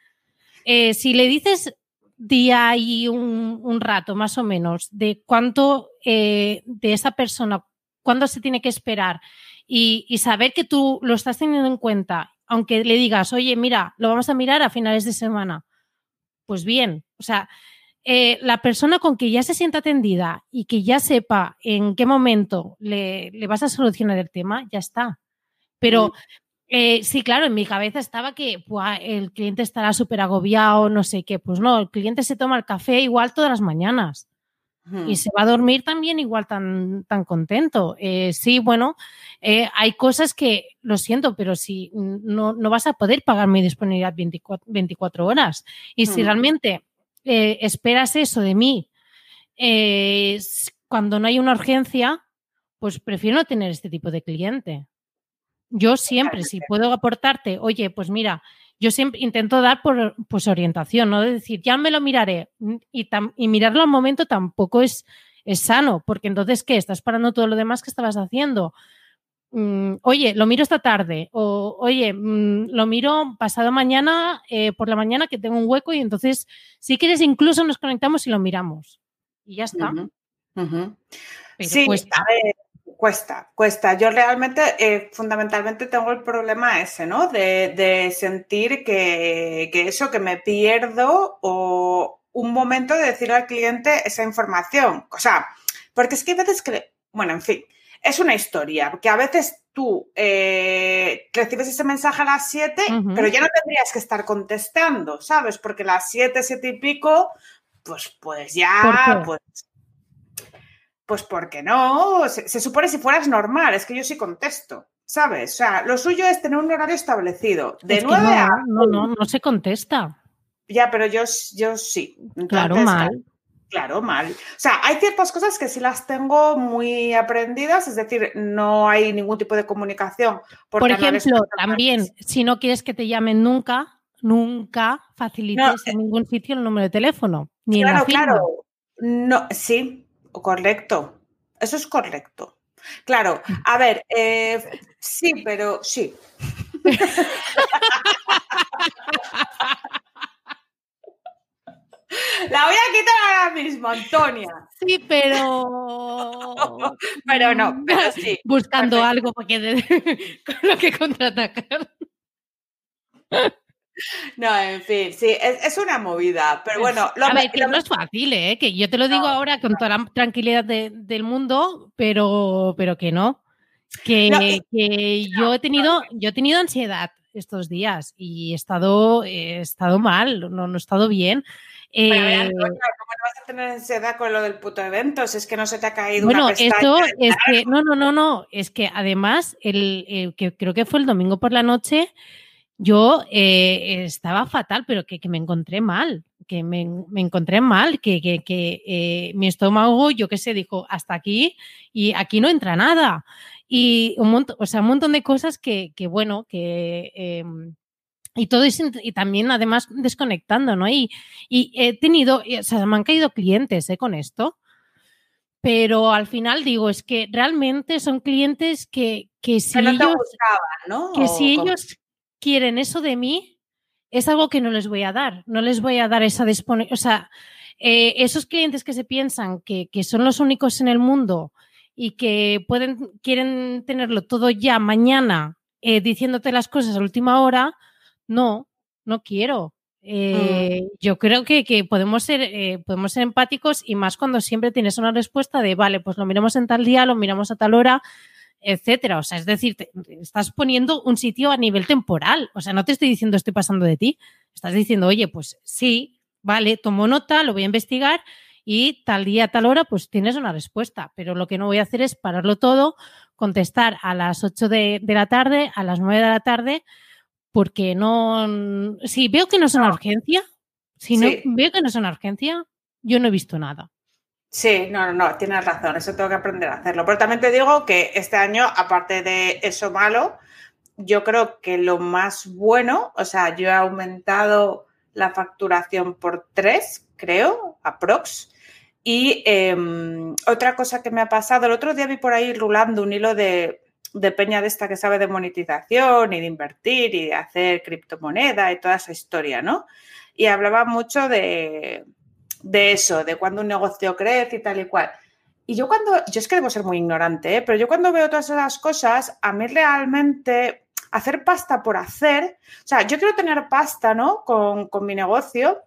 si le dices día y un, un, rato más o menos de cuánto de esa persona, cuándo se tiene que esperar y, y, saber que tú lo estás teniendo en cuenta, aunque le digas, oye, mira, lo vamos a mirar a finales de semana, pues bien, o sea, eh, la persona con que ya se sienta atendida y que ya sepa en qué momento le, le vas a solucionar el tema, ya está. Pero eh, sí, claro, en mi cabeza estaba que buah, el cliente estará súper agobiado, no sé qué. Pues no, el cliente se toma el café igual todas las mañanas. Hmm. Y se va a dormir también igual tan, tan contento. Eh, sí, bueno, eh, hay cosas que, lo siento, pero si no, no vas a poder pagar mi disponibilidad 24, 24 horas. Y hmm. si realmente eh, esperas eso de mí cuando no hay una urgencia, pues prefiero no tener este tipo de cliente. Yo siempre, si puedo aportarte, oye, pues mira, yo siempre intento dar por, pues orientación, no de decir, ya me lo miraré y, tam, y mirarlo al momento tampoco es, es sano, porque entonces, ¿qué? Estás parando todo lo demás que estabas haciendo. Mm, oye, lo miro esta tarde, o oye, mm, lo miro pasado mañana, eh, por la mañana que tengo un hueco y entonces, si quieres, incluso nos conectamos y lo miramos. Y ya está. Uh -huh. Uh -huh. sí, cuesta. A ver, cuesta, cuesta. Yo realmente, eh, fundamentalmente, tengo el problema ese, ¿no? De, de sentir que, que, eso, que me pierdo o un momento de decir al cliente esa información. O sea, porque es que hay veces que, bueno, en fin, es una historia, porque a veces tú eh, recibes ese mensaje a las 7, uh -huh. pero ya no tendrías que estar contestando, ¿sabes? Porque a las 7, 7 y pico, pues, pues ya, pues, pues porque no, se, se, supone si fueras normal, es que yo sí contesto, ¿sabes? O sea, lo suyo es tener un horario establecido, de es 9 no, a... No, no, no se contesta. Ya, pero yo, yo sí. Entonces, claro, mal. Claro, mal. O sea, hay ciertas cosas que sí las tengo muy aprendidas, es decir, no hay ningún tipo de comunicación. Por, por ejemplo, también, si no quieres que te llamen nunca, nunca facilites no, en ningún sitio el número de teléfono. Ni claro, en la firma. claro. No, sí, correcto. Eso es correcto. Claro, a ver, eh, sí, pero sí. La voy a quitar ahora mismo, Antonia. Sí, pero. pero no, pero sí. Buscando Perfecto. algo para que de... con lo que contraatacar. No, en fin, sí, es, es, una movida, pero bueno. Lo, a ver, que lo... no es fácil, ¿eh? Que yo te lo digo no, ahora con toda la tranquilidad de, del mundo, pero, pero que no. Que, no, que yo he tenido, yo he tenido ansiedad estos días y he estado, he estado mal, no, no he estado bien. Eh, ver, ¿Cómo no vas a tener ansiedad con lo del puto evento? Si es que no se te ha caído bueno, una esto es que, no, no, no, no, es que además, el, el, que creo que fue el domingo por la noche, yo eh, estaba fatal, pero que, que, me encontré mal, que me, encontré mal, que, que, eh, mi estómago, yo qué sé, dijo, hasta aquí y aquí no entra nada. Y un montón, o sea, un montón de cosas que, que bueno, que... Em, y todo es, y también además desconectando, ¿no? Y, y he tenido, o sea, me han caído clientes ¿eh? con esto, pero al final digo, es que realmente son clientes que, que si ellos, que si ellos quieren eso de mí, es algo que no les voy a dar, no les voy a dar esa disponibilidad, o sea, eh, esos clientes que se piensan que, que son los únicos en el mundo y que pueden, quieren tenerlo todo ya mañana eh, diciéndote las cosas a última hora, no, no quiero. Mm. Eh, yo creo que, podemos, ser, eh, podemos ser empáticos y más cuando siempre tienes una respuesta de, vale, pues lo miramos en tal día, lo miramos a tal hora, etcétera. O sea, es decir, estás poniendo un sitio a nivel temporal. O sea, no te estoy diciendo estoy pasando de ti. Estás diciendo, oye, pues sí, vale, tomo nota, lo voy a investigar y tal día, tal hora, pues tienes una respuesta. Pero lo que no voy a hacer es pararlo todo, contestar a las 8 de, de la tarde, a las 9 de la tarde porque no, si veo que no es una urgencia, si no veo que no es una urgencia, yo no he visto nada. Sí, no, no, no, tienes razón, eso tengo que aprender a hacerlo. Pero también te digo que este año, aparte de eso malo, yo creo que lo más bueno, o sea, yo he aumentado la facturación por tres, creo, aprox. Y em, otra cosa que me ha pasado, el otro día vi por ahí rulando un hilo de de peña de esta que sabe de monetización y de invertir y de hacer criptomoneda y toda esa historia, ¿no? Y hablaba mucho de, eso, de cuando un negocio crece y tal y cual. Y yo cuando, yo es que debo ser muy ignorante, ¿eh? pero yo cuando veo todas esas cosas, a mí realmente hacer pasta por hacer, o sea, yo quiero tener pasta, ¿no? Con, con mi negocio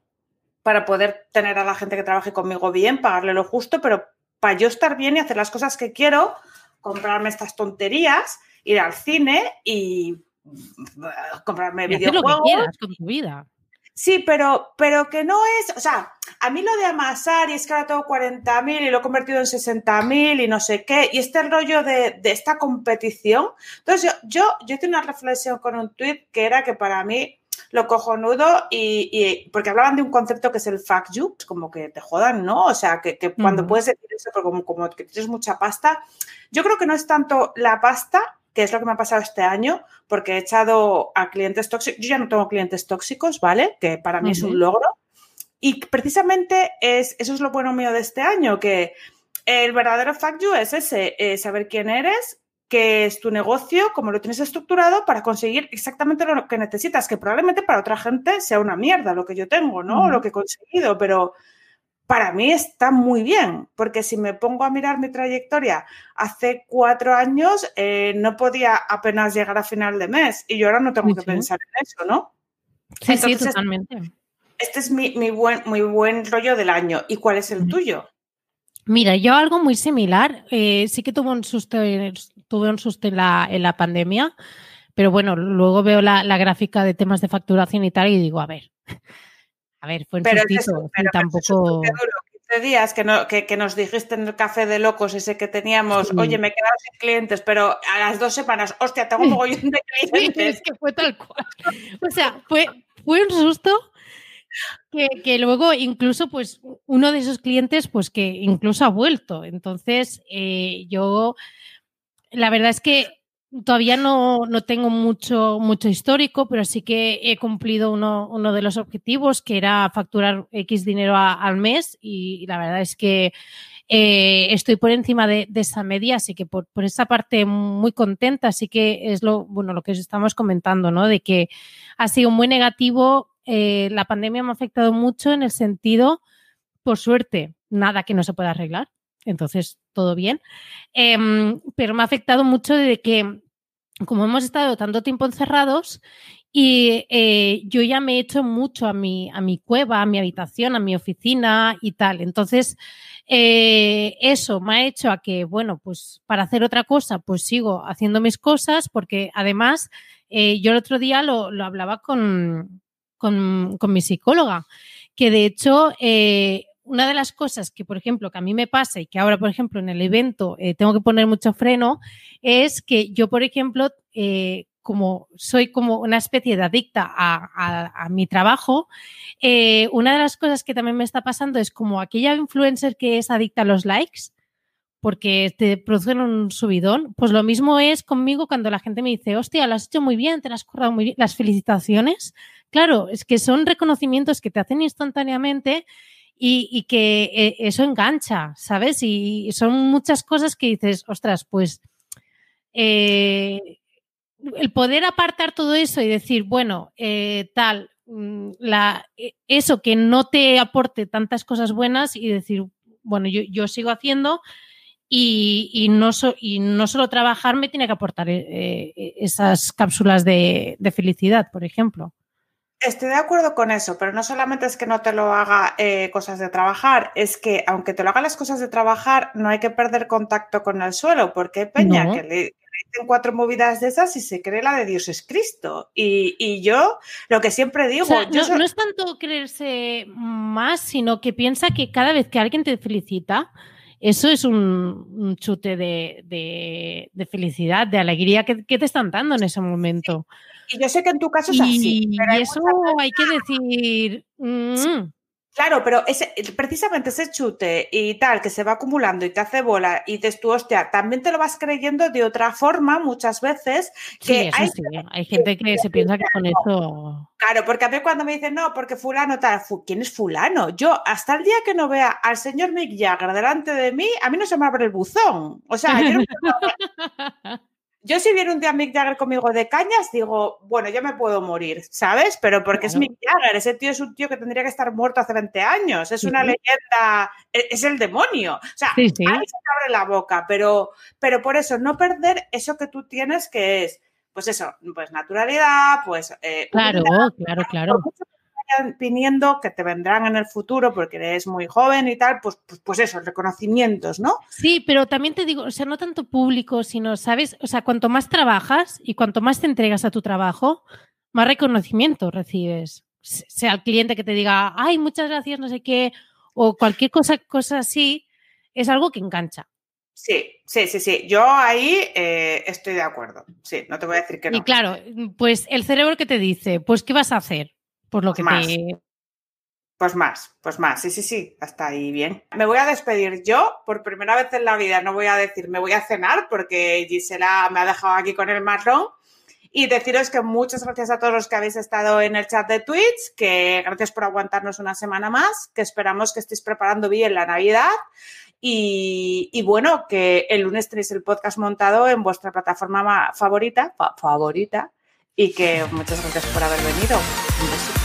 para poder tener a la gente que trabaje conmigo bien, pagarle lo justo, pero para yo estar bien y hacer las cosas que quiero, comprarme estas tonterías, ir al cine y mm, comprarme videojuegos. con tu vida. Sí, pero, pero que no es, o sea, a mí lo de amasar y es que ahora tengo 40.000 y lo he convertido en 60.000 y no sé qué, y este rollo de, esta competición. Entonces, yo, yo, yo hice una reflexión con un tweet que era que para mí lo cojonudo y, y, porque hablaban de un concepto que es el fuck you, como que te jodan, ¿no? O sea, que, cuando puedes decir eso, como, como que tienes mucha pasta, yo creo que no es tanto la pasta, que es lo que me ha pasado este año, porque he echado a clientes tóxicos, yo ya no tengo clientes tóxicos, ¿vale? Que para mí es un logro. Y precisamente es, eso es lo bueno mío de este año, que el verdadero fuck you es ese, eh, saber quién eres, qué es tu negocio, cómo lo tienes estructurado para conseguir exactamente lo que necesitas, que probablemente para otra gente sea una mierda lo que yo tengo, ¿no? Lo que he conseguido, pero para mí está muy bien, porque si me pongo a mirar mi trayectoria hace cuatro años, eh, no podía apenas llegar a final de mes y yo ahora no tengo que pensar en eso, ¿no? Sí, sí, totalmente. Este es mi, buen, muy buen rollo del año. ¿Y cuál es el tuyo? Mira, yo algo muy similar. Eh, sí que tuve un susto, tuve un susto en la, pandemia, pero bueno, luego veo la, gráfica de temas de facturación y tal y digo, a ver, a ver, fue un pero sustito, tampoco... 15 días que, no, que, nos dijiste en el café de locos ese que teníamos, oye, me he quedado sin clientes, pero a las dos semanas, hostia, tengo un mogollón de clientes. es que fue tal cual. O sea, fue, fue un susto que, luego incluso pues uno de esos clientes pues que incluso ha vuelto. Entonces eh, yo la verdad es que todavía no, tengo mucho, mucho histórico, pero sí que he cumplido uno, uno de los objetivos que era facturar X dinero al mes y, la verdad es que eh, estoy por encima de, esa media, así que por, por, esa parte muy contenta, así que es lo, bueno, lo que estamos comentando, ¿no? De que ha sido muy negativo eh, la pandemia me ha afectado mucho en el sentido, por suerte, nada que no se pueda arreglar. Entonces, todo bien. Em, pero me ha afectado mucho de que, como hemos estado tanto tiempo encerrados, y eh, yo ya me he hecho mucho a mi, a mi cueva, a mi habitación, a mi oficina y tal. Entonces, eh, eso me ha hecho a que, bueno, pues para hacer otra cosa, pues sigo haciendo mis cosas, porque además yo el otro día lo hablaba con, con, mi psicóloga, que de hecho eh, una de las cosas que, por ejemplo, que a mí me pasa y que ahora, por ejemplo, en el evento eh, tengo que poner mucho freno, es que yo, por ejemplo, eh, como soy como una especie de adicta a, mi trabajo, eh, una de las cosas que también me está pasando es como aquella influencer que es adicta a los likes, porque te producen un subidón. Pues lo mismo es conmigo cuando la gente me dice, hostia, lo has hecho muy bien, te lo has currado muy bien, las felicitaciones. Claro, es que son reconocimientos que te hacen instantáneamente y, que eh, eso engancha, ¿sabes? Y son muchas cosas que dices, ostras, pues eh, el poder apartar todo eso y decir, bueno, eh, tal, mm, la, eso que no te aporte tantas cosas buenas y decir, bueno, yo, sigo haciendo y, no y, no solo trabajar me tiene que aportar esas cápsulas de, felicidad, por ejemplo. Estoy de acuerdo con eso, pero no solamente es que no te lo haga eh, cosas de trabajar, es que aunque te lo haga las cosas de trabajar, no hay que perder contacto con el suelo, porque hay peña que le, dicen cuatro movidas de esas y se cree la de Dios es Cristo. Y, yo lo que siempre digo... no, es tanto creerse más, sino que piensa que cada vez que alguien te felicita, eso es un, chute de, felicidad, de alegría que, te están dando en ese momento. Y yo sé que en tu caso es así. Y eso hay que decir. Mm". Claro, pero ese, precisamente ese chute y tal que se va acumulando y te hace bola y te tú, hostia, también te lo vas creyendo de otra forma muchas veces. Que hay, hay gente que se piensa que con eso. Claro, porque a mí cuando me dicen, no, porque fulano tal, ¿quién es fulano? Yo, hasta el día que no vea al señor Mick Jagger delante de mí, a mí no se me abre el buzón. O sea, yo no Yo si viene un día Mick Jagger conmigo de cañas, digo, bueno, yo me puedo morir, ¿sabes? Pero porque es Mick Jagger, ese tío es un tío que tendría que estar muerto hace 20 años, es una leyenda, e-, es el demonio. O sea, ahí se abre la boca, pero, pero por eso, no perder eso que tú tienes que es, pues eso, pues naturalidad, pues... Eh, claro, claro, claro viniendo, que te vendrán en el futuro porque eres muy joven y tal, pues, pues, pues, eso, reconocimientos, ¿no? Sí, pero también te digo, o sea, no tanto público, sino, ¿sabes? O sea, cuanto más trabajas y cuanto más te entregas a tu trabajo, más reconocimiento recibes. Sea el cliente que te diga, ay, muchas gracias, no sé qué, o cualquier cosa, cosa así, es algo que engancha. Sí, sí, sí, sí. Yo ahí eh, estoy de acuerdo. Sí, no te voy a decir que no. Y claro, pues el cerebro que te dice, pues ¿qué vas a hacer? Por lo que más. Pues más, pues más, sí, sí, sí, hasta ahí bien. Me voy a despedir yo, por primera vez en la vida, no voy a decir me voy a cenar porque Gisela me ha dejado aquí con el marrón. Y deciros que muchas gracias a todos los que habéis estado en el chat de Twitch, que gracias por aguantarnos una semana más, que esperamos que estéis preparando bien la Navidad. Y, y, bueno, que el lunes tenéis el podcast montado en vuestra plataforma favorita, favorita, y que muchas gracias por haber venido. Un besito.